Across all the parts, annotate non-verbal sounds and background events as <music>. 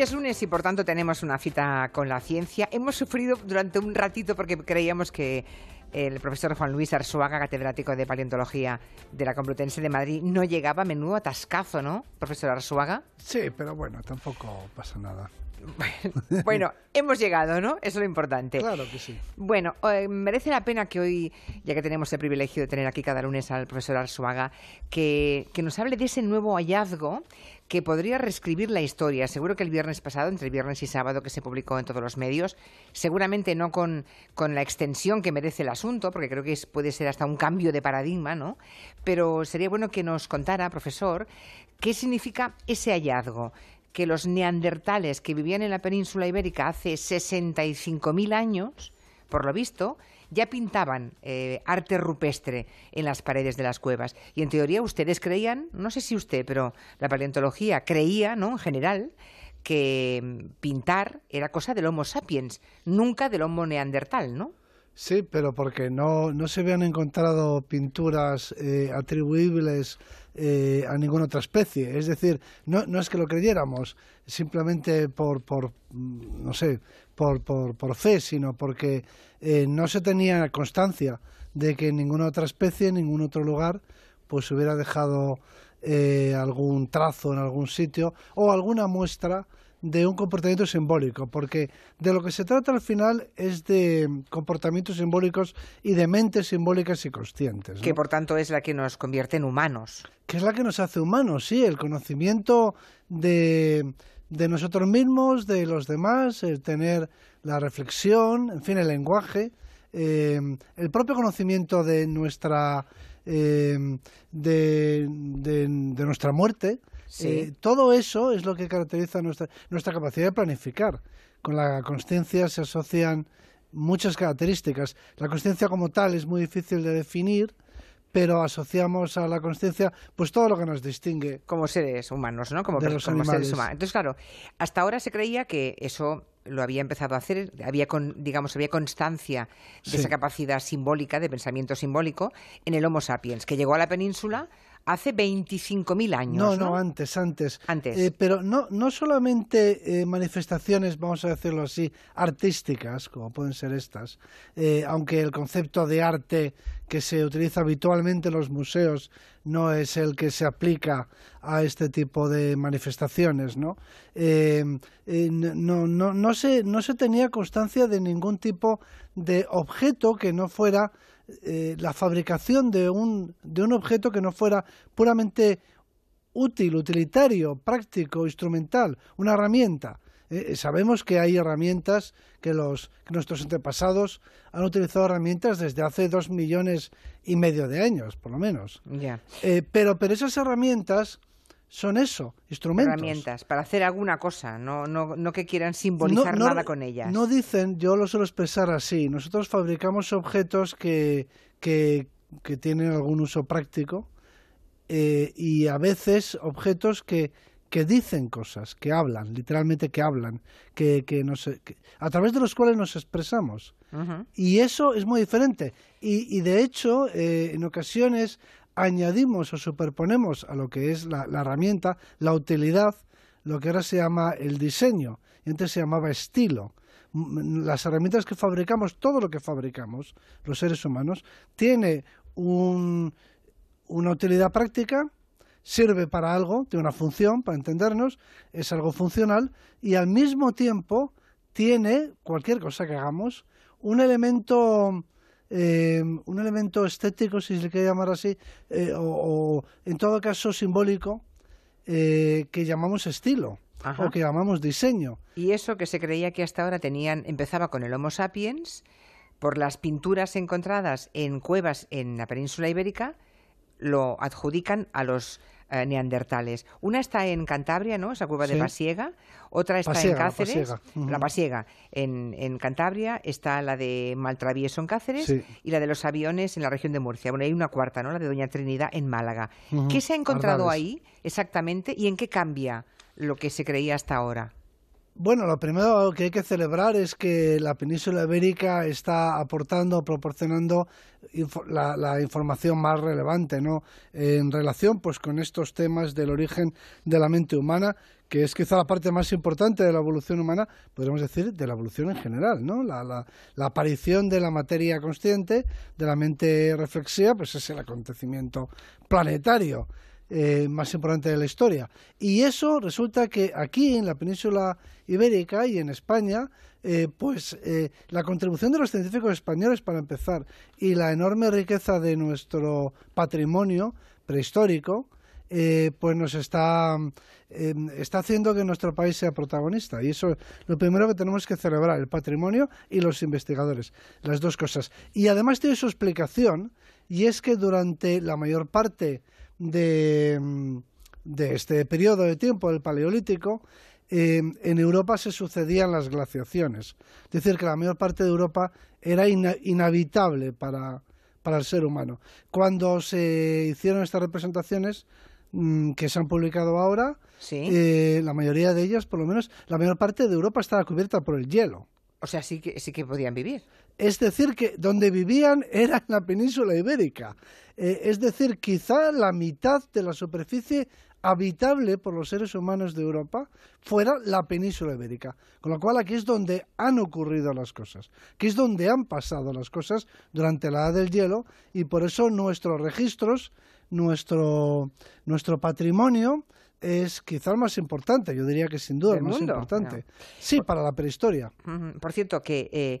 Es lunes y por tanto tenemos una cita con la ciencia. Hemos sufrido durante un ratito porque creíamos que el profesor Juan Luis Arzuaga, catedrático de paleontología de la Complutense de Madrid, no llegaba a menudo atascazo, ¿no, profesor Arzuaga? Sí, pero bueno, tampoco pasa nada. <laughs> bueno, hemos llegado, ¿no? Eso es lo importante. Claro que sí. Bueno, eh, merece la pena que hoy, ya que tenemos el privilegio de tener aquí cada lunes al profesor Arzuaga, que, que nos hable de ese nuevo hallazgo que podría reescribir la historia. Seguro que el viernes pasado, entre el viernes y sábado, que se publicó en todos los medios, seguramente no con, con la extensión que merece el asunto, porque creo que puede ser hasta un cambio de paradigma, ¿no? Pero sería bueno que nos contara, profesor, qué significa ese hallazgo que los neandertales que vivían en la península ibérica hace 65.000 años, por lo visto, ya pintaban eh, arte rupestre en las paredes de las cuevas. Y en teoría ustedes creían, no sé si usted, pero la paleontología creía, ¿no? En general, que pintar era cosa del Homo sapiens, nunca del Homo neandertal, ¿no? Sí, pero porque no, no se habían encontrado pinturas eh, atribuibles eh, a ninguna otra especie. Es decir, no, no es que lo creyéramos simplemente por, por mm, no sé, por, por, por fe, sino porque eh, no se tenía constancia de que ninguna otra especie, en ningún otro lugar, pues hubiera dejado algún trazo en algún sitio o alguna muestra de un comportamiento simbólico, porque de lo que se trata al final es de comportamientos simbólicos y de mentes simbólicas y conscientes. Que por tanto es la que nos convierte en humanos. Que es la que nos hace humanos, sí, el conocimiento de, de nosotros mismos, de los demás, el tener la reflexión, en fin, el lenguaje, eh, el propio conocimiento de nuestra eh, de, de, nuestra muerte, eh, todo eso es lo que caracteriza nuestra, nuestra capacidad de planificar. Con la conciencia se asocian muchas características. La conciencia como tal es muy difícil de definir, pero asociamos a la conciencia pues todo lo que nos distingue como seres humanos, ¿no? Como, seres humanos. Entonces, claro, hasta ahora se creía que eso lo había empezado a hacer, había digamos había constancia de esa capacidad simbólica, de pensamiento simbólico en el Homo sapiens, que llegó a la península hace 25.000 años. No, no, antes, antes. Antes. Eh, pero no, no solamente eh, manifestaciones, vamos a decirlo así, artísticas, como pueden ser estas, eh, aunque el concepto de arte que se utiliza habitualmente en los museos no es el que se aplica a este tipo de manifestaciones, ¿no? no, no, no, se, no se tenía constancia de ningún tipo de objeto que no fuera eh, la fabricación de un, de un objeto que no fuera puramente útil, utilitario, práctico, instrumental, una herramienta. Eh, eh, sabemos que hay herramientas que, los, que nuestros antepasados han utilizado herramientas desde hace dos millones y medio de años, por lo menos. pero, pero esas herramientas son eso, instrumentos. Herramientas, para hacer alguna cosa, no, no, no que quieran simbolizar nada con ellas. No dicen, yo lo suelo expresar así, nosotros fabricamos objetos que, que, que tienen algún uso práctico eh, y a veces objetos que, que dicen cosas, que hablan, literalmente que hablan, que, que, nos, a través de los cuales nos expresamos. Y eso es muy diferente. Y, y de hecho, eh, en ocasiones añadimos o superponemos a lo que es la, herramienta la utilidad, lo que ahora se llama el diseño, y antes se llamaba estilo. Las herramientas que fabricamos, todo lo que fabricamos, los seres humanos, tiene una utilidad práctica, sirve para algo, tiene una función, para entendernos, es algo funcional, y al mismo tiempo tiene, cualquier cosa que hagamos, un elemento eh, un elemento estético, si se quiere llamar así, eh, o, en todo caso simbólico, eh, que llamamos estilo. o que llamamos diseño. Y eso que se creía que hasta ahora tenían, empezaba con el Homo sapiens, por las pinturas encontradas en cuevas en la península ibérica, lo adjudican a los eh, neandertales. Una está en Cantabria, ¿no? Esa cueva de Pasiega. Otra está en Cáceres. La Pasiega. En, en, Cantabria está la de Maltravieso en Cáceres y la de los aviones en la región de Murcia. Bueno, hay una cuarta, ¿no? La de Doña Trinidad en Málaga. ¿Qué se ha encontrado ahí exactamente y en qué cambia lo que se creía hasta ahora? Bueno, lo primero que hay que celebrar es que la península ibérica está aportando, proporcionando la, información más relevante, ¿no? En relación, pues, con estos temas del origen de la mente humana, que es quizá la parte más importante de la evolución humana, podríamos decir, de la evolución en general, ¿no? La, la aparición de la materia consciente, de la mente reflexiva, pues es el acontecimiento planetario. Eh, más importante de la historia. Y eso resulta que aquí en la península ibérica y en España, eh, pues eh, la contribución de los científicos españoles, para empezar, y la enorme riqueza de nuestro patrimonio prehistórico, pues nos está, está haciendo que nuestro país sea protagonista. Y eso es lo primero que tenemos que celebrar, el patrimonio y los investigadores, las dos cosas. Y además tiene su explicación, y es que durante la mayor parte de, este periodo de tiempo, del Paleolítico, eh, en Europa se sucedían las glaciaciones. Es decir, que la mayor parte de Europa era inhabitable para, el ser humano. Cuando se hicieron estas representaciones mm, que se han publicado ahora, eh, la mayoría de ellas, por lo menos, la mayor parte de Europa estaba cubierta por el hielo. O sea, sí que, sí que podían vivir. Es decir, que donde vivían era en la península ibérica. Eh, es decir, quizá la mitad de la superficie habitable por los seres humanos de Europa fuera la península ibérica. Con lo cual aquí es donde han ocurrido las cosas, que es donde han pasado las cosas durante la edad del hielo y por eso nuestros registros, nuestro, nuestro patrimonio es quizá el más importante, yo diría que sin duda el más importante. Sí, para la prehistoria. Por cierto, que eh,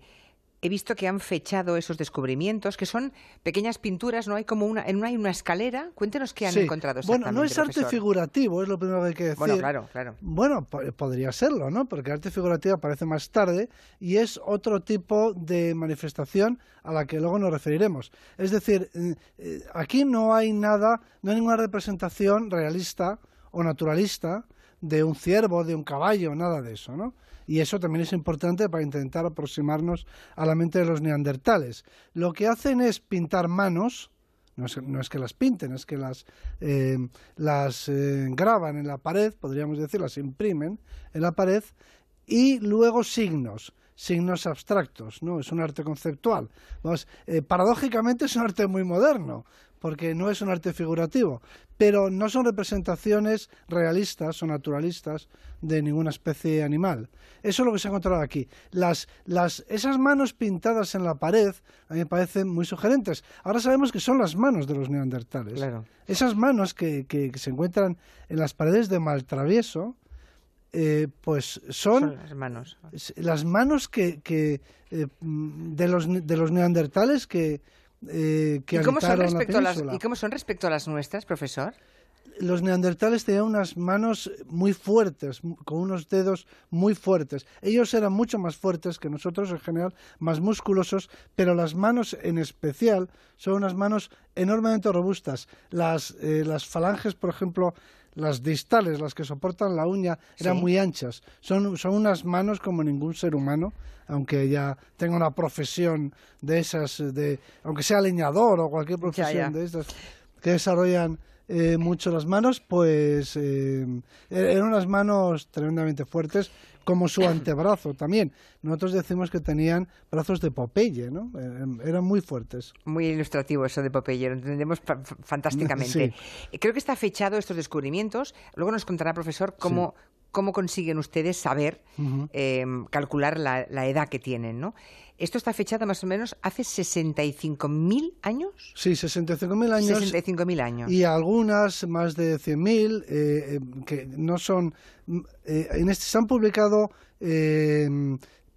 he visto que han fechado esos descubrimientos, que son pequeñas pinturas, no hay como una, en una hay una escalera. Cuéntenos qué han encontrado Bueno, no es arte figurativo, es lo primero que hay que decir. Bueno, claro, claro. Bueno, podría serlo, ¿no? Porque arte figurativo aparece más tarde y es otro tipo de manifestación a la que luego nos referiremos. Es decir, eh, eh, aquí no hay nada, no hay ninguna representación realista o naturalista de un ciervo, de un caballo, nada de eso, ¿no? y eso también es importante para intentar aproximarnos a la mente de los neandertales. Lo que hacen es pintar manos, no es, que las pinten, es que las, eh, las eh, graban en la pared, podríamos decir, las imprimen en la pared, y luego signos signos abstractos, ¿no? Es un arte conceptual. Eh, paradójicamente es un arte muy moderno, porque no es un arte figurativo, pero no son representaciones realistas o naturalistas de ninguna especie animal. Eso es lo que se ha encontrado aquí. Las, las, esas manos pintadas en la pared a mí me parecen muy sugerentes. Ahora sabemos que son las manos de los neandertales. Esas manos que, que, se encuentran en las paredes de Maltravieso, eh, pues son, las manos. Las manos que, que eh, de, los, de los neandertales que eh, ¿Y cómo, son respecto a las, ¿Y cómo son respecto a las nuestras, profesor? Los neandertales tenían unas manos muy fuertes, con unos dedos muy fuertes. Ellos eran mucho más fuertes que nosotros en general, más musculosos, pero las manos en especial son unas manos enormemente robustas. Las, eh, las falanges, por ejemplo, las distales, las que soportan la uña, eran muy anchas. Son, son unas manos como ningún ser humano, aunque ya tenga una profesión de esas, de, aunque sea leñador o cualquier profesión de estas, que desarrollan eh, mucho las manos, pues eh, eran unas manos tremendamente fuertes como su <coughs> antebrazo también. Nosotros decimos que tenían brazos de Popeye, ¿no? Eh, eran muy fuertes. Muy ilustrativo eso de Popeye, lo entendemos fantásticamente. <laughs> Creo que está fechado estos descubrimientos. Luego nos contará, profesor, cómo, cómo consiguen ustedes saber, em, calcular la, la, edad que tienen, ¿no? Esto está fechado más o menos hace 65.000 años. Sí, 65.000 años. 65.000 años. Y algunas más de 100.000 eh, eh, que no son... Eh, en este se han publicado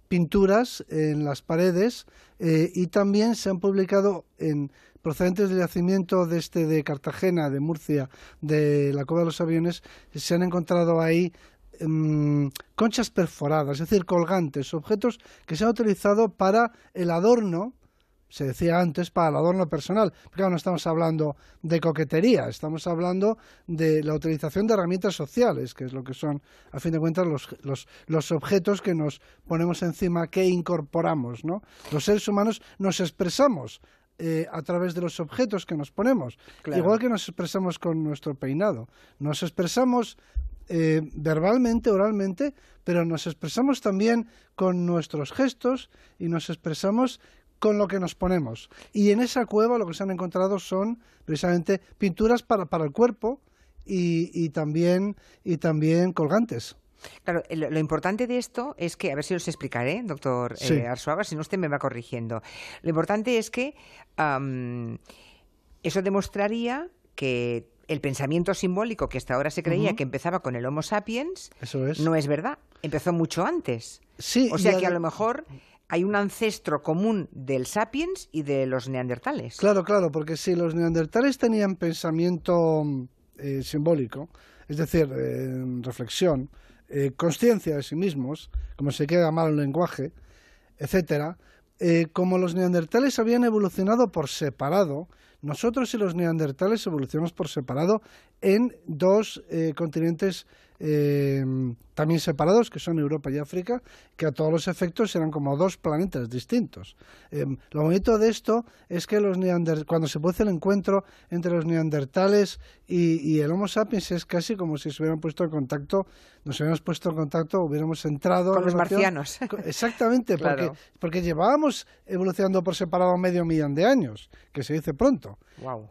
pinturas en las paredes y también se han publicado en procedentes del yacimiento de este de Cartagena, de Murcia, de la Cueva de los Aviones, se han encontrado ahí Em, conchas perforadas, es decir, colgantes, objetos que se han utilizado para el adorno, se decía antes, para el adorno personal. Porque no estamos hablando de coquetería, estamos hablando de la utilización de herramientas sociales, que es lo que son, a fin de cuentas, los, los, los objetos que nos ponemos encima, que incorporamos. ¿no? Los seres humanos nos expresamos eh, a través de los objetos que nos ponemos. Igual que nos expresamos con nuestro peinado. Nos expresamos eh, verbalmente, oralmente, pero nos expresamos también con nuestros gestos y nos expresamos con lo que nos ponemos. Y en esa cueva lo que se han encontrado son precisamente pinturas para, para el cuerpo y, también, y también colgantes. Claro, lo, importante de esto es que, a ver si os explicaré, doctor eh, Arzuaga, si no usted me va corrigiendo. Lo importante es que eso demostraría que el pensamiento simbólico que hasta ahora se creía que empezaba con el Homo sapiens no es verdad, empezó mucho antes. Sí, o sea que a lo mejor hay un ancestro común del sapiens y de los neandertales. Claro, claro, porque si los neandertales tenían pensamiento eh, simbólico, es decir, eh, reflexión, eh, conciencia de sí mismos, como se queda mal el lenguaje, etcétera, como los neandertales habían evolucionado por separado, nosotros y los neandertales evolucionamos por separado en dos continentes también separados, que son Europa y África, que a todos los efectos eran como dos planetas distintos. Em, lo bonito de esto es que los cuando se produce el encuentro entre los neandertales y, el Homo sapiens es casi como si se hubieran puesto en contacto, nos hubiéramos puesto en contacto, hubiéramos entrado... Con los marcianos. <laughs> Exactamente, porque, porque llevábamos evolucionando por separado medio millón de años, que se dice pronto.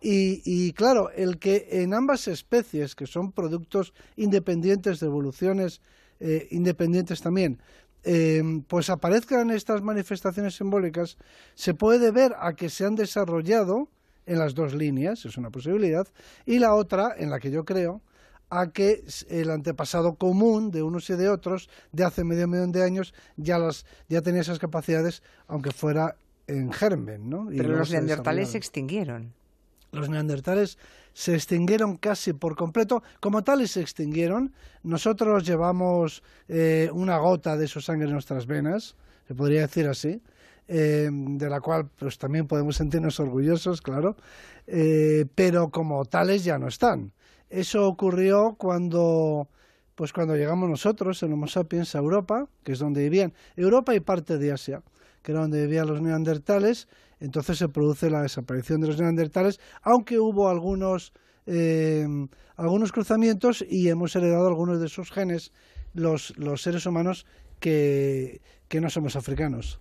Y, y claro, el que en ambas especies, que son productos independientes de evoluciones eh, independientes también, em, pues aparezcan estas manifestaciones simbólicas, se puede ver a que se han desarrollado en las dos líneas, es una posibilidad, y la otra, en la que yo creo, a que el antepasado común de unos y de otros, de hace medio millón de años, ya, las, ya tenía esas capacidades, aunque fuera en germen. ¿no? Pero los neandertales se extinguieron. Los neandertales se extinguieron casi por completo. Como tales se extinguieron, nosotros llevamos eh, una gota de su sangre en nuestras venas, se podría decir así, eh, de la cual pues también podemos sentirnos orgullosos, claro, eh, pero como tales ya no están. Eso ocurrió cuando pues cuando llegamos nosotros, en Homo sapiens, a Europa, que es donde vivían, Europa y parte de Asia, que era donde vivían los neandertales, entonces se produce la desaparición de los neandertales, aunque hubo algunos, eh, algunos cruzamientos y hemos heredado algunos de esos genes los, los seres humanos que, que no somos africanos.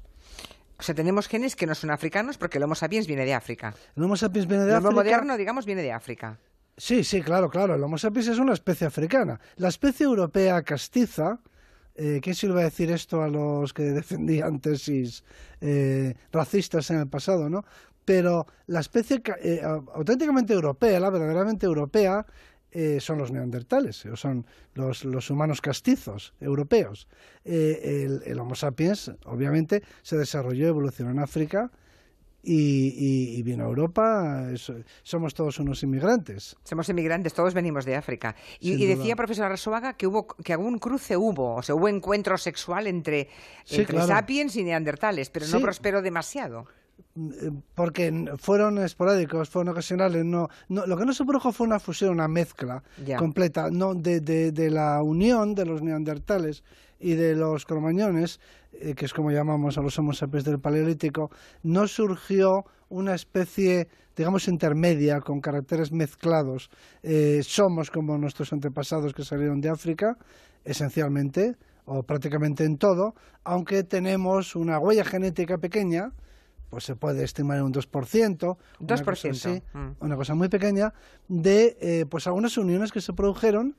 O sea, tenemos genes que no son africanos porque el Homo sapiens viene de África. El Homo sapiens viene de África. El Homo moderno, digamos, viene de África. Sí, sí, claro, claro. El Homo sapiens es una especie africana. La especie europea castiza, eh, ¿Quién se le va a decir esto a los que defendían tesis eh, racistas en el pasado, no? Pero la especie eh, auténticamente europea, la verdaderamente europea, son los neandertales, o son los, los humanos castizos europeos. El, el, Homo sapiens, obviamente, se desarrolló y evolucionó en África y, vino a Europa. somos todos unos inmigrantes. Somos inmigrantes, todos venimos de África. Y, decía profesor Arsoaga que hubo que algún cruce hubo, o sea, hubo encuentro sexual entre, sapiens y neandertales, pero no prosperó demasiado porque fueron esporádicos, fueron ocasionales. No, lo que no se produjo fue una fusión, una mezcla completa, no de, de, la unión de los neandertales y de los cromañones, eh, que es como llamamos a los homo sapiens del Paleolítico, no surgió una especie, digamos, intermedia con caracteres mezclados. Eh, somos como nuestros antepasados que salieron de África, esencialmente, o prácticamente en todo, aunque tenemos una huella genética pequeña, pues se puede estimar en un 2%, 2%. Mm. Una cosa, muy pequeña, de eh, pues algunas uniones que se produjeron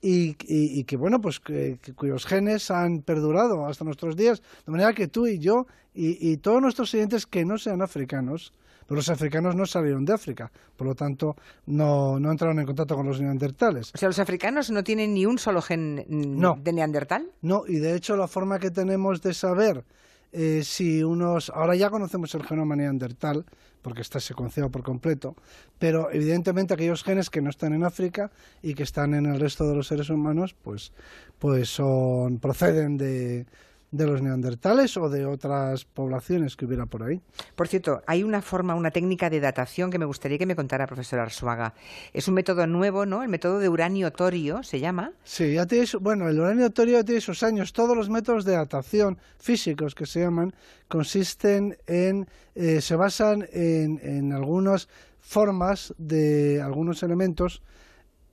y, y, que bueno pues que, cuyos genes han perdurado hasta nuestros días de manera que tú y yo y, todos nuestros siguientes que no sean africanos pero los africanos no salieron de África por lo tanto no, no entraron en contacto con los neandertales o sea los africanos no tienen ni un solo gen de neandertal no y de hecho la forma que tenemos de saber eh, si unos ahora ya conocemos el genoma neandertal porque está secuenciado por completo, pero evidentemente aquellos genes que no están en África y que están en el resto de los seres humanos, pues, pues son, proceden de, de los neandertales o de otras poblaciones que hubiera por ahí. Por cierto, hay una forma, una técnica de datación que me gustaría que me contara, profesor Arzuaga. Es un método nuevo, ¿no? El método de uranio torio se llama. Sí, ya tiene, bueno, el uranio torio tiene sus años. Todos los métodos de datación físicos que se llaman consisten en, eh, se basan en, en algunas formas de algunos elementos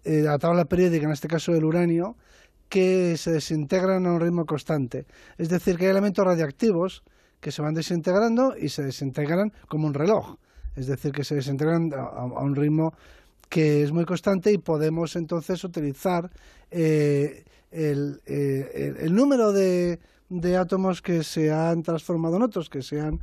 de la tabla periódica, en este caso el uranio, que se desintegran a un ritmo constante. Es decir, que hay elementos radiactivos que se van desintegrando y se desintegran como un reloj. Es decir, que se desintegran a, un ritmo que es muy constante y podemos entonces utilizar eh, el, eh, número de átomos que se han transformado en otros, que se han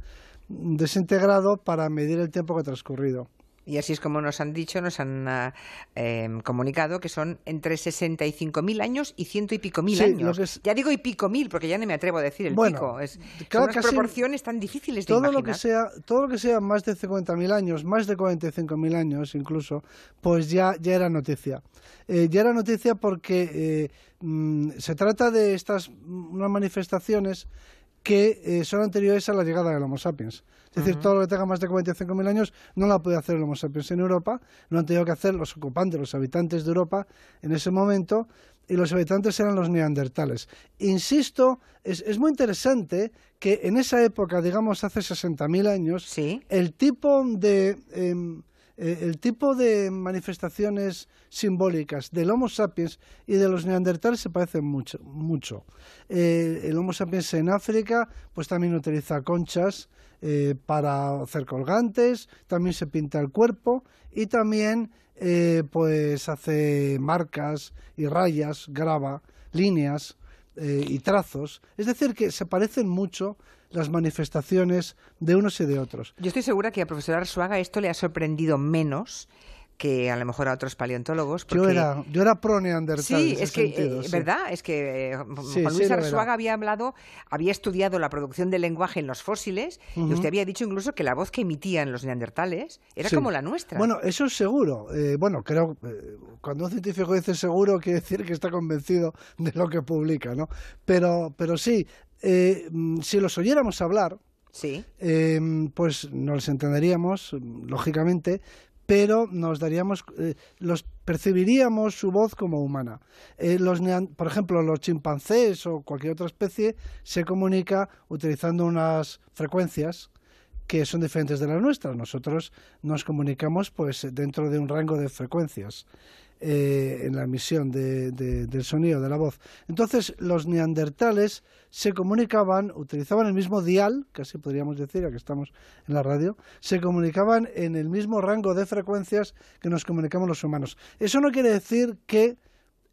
desintegrado para medir el tiempo que ha transcurrido. Y así es como nos han dicho, nos han ah, em, comunicado que son entre 65.000 años y ciento y pico mil años. Ya digo y pico mil, porque ya no me atrevo a decir el pico. Es, son unas proporciones tan difíciles de todo imaginar. Lo que sea, todo lo que sea más de 50.000 años, más de 45.000 años incluso, pues ya, ya era noticia. Eh, ya era noticia porque eh, mm, se trata de estas unas manifestaciones que eh, son anteriores a la llegada del Homo sapiens. Es decir, todo lo que tenga más de 45.000 años no lo ha podido hacer el Homo sapiens en Europa, lo han tenido que hacer los ocupantes, los habitantes de Europa en ese momento, y los habitantes eran los neandertales. Insisto, es, muy interesante que en esa época, digamos hace 60.000 años, el tipo de... Em, eh, el tipo de manifestaciones simbólicas del Homo sapiens y de los neandertales se parecen mucho. mucho. Eh, el Homo sapiens en África pues también utiliza conchas eh, para hacer colgantes, también se pinta el cuerpo y también pues hace marcas y rayas, graba líneas y trazos. Es decir, que se parecen mucho las manifestaciones de unos y de otros. Yo estoy segura que a profesor Arzuaga esto le ha sorprendido menos que a lo mejor a otros paleontólogos. Yo era, yo era pro neandertal. Sí, es que, eh, ¿verdad? Es que eh, Juan Luis Arzuaga había hablado, había estudiado la producción del lenguaje en los fósiles y usted había dicho incluso que la voz que emitían los neandertales era como la nuestra. Bueno, eso es seguro. Eh, bueno, creo, cuando un científico dice seguro, quiere decir que está convencido de lo que publica, ¿no? Pero, pero sí, si los oyéramos hablar, Sí. pues nos entenderíamos, lógicamente, pero nos daríamos, eh, los percibiríamos su voz como humana. Eh, los por ejemplo, los chimpancés o cualquier otra especie se comunica utilizando unas frecuencias que son diferentes de las nuestras. Nosotros nos comunicamos pues dentro de un rango de frecuencias. Eh, en la emisión del sonido de la voz. Entonces, los neandertales se comunicaban, utilizaban el mismo dial, casi podríamos decir, que estamos en la radio, se comunicaban en el mismo rango de frecuencias que nos comunicamos los humanos. Eso no quiere decir que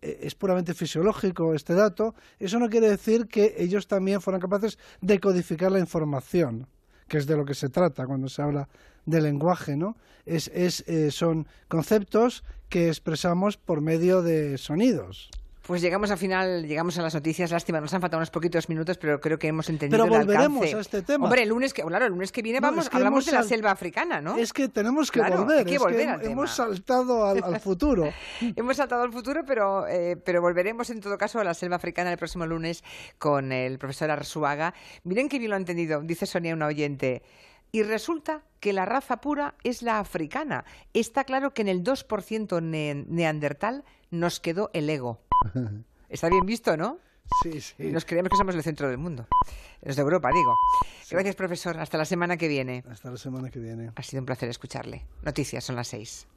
eh, es puramente fisiológico este dato, eso no quiere decir que ellos también fueran capaces de codificar la información que es de lo que se trata cuando se habla de lenguaje, ¿no? Es, es, eh, son conceptos que expresamos por medio de sonidos. Pues llegamos al final, llegamos a las noticias. Lástima, nos han faltado unos poquitos minutos, pero creo que hemos entendido pero volveremos a este tema. Hombre, el lunes que, claro, el lunes que viene vamos, hablamos de la selva africana, ¿no? Es que tenemos que volver. Hay que volver hemos saltado al, <laughs> futuro. hemos saltado al futuro, pero, eh, pero volveremos en todo caso a la selva africana el próximo lunes con el profesor Arzuaga. Miren qué bien lo ha entendido, dice Sonia, una oyente. Y resulta que la raza pura es la africana. Está claro que en el 2% neandertal nos quedó el ego. <laughs> Está bien visto, ¿no? Sí, sí. Nos creemos que somos el centro del mundo. Los de Europa, digo. Gracias, profesor. Hasta la semana que viene. Hasta la semana que viene. Ha sido un placer escucharle. Noticias, son las seis.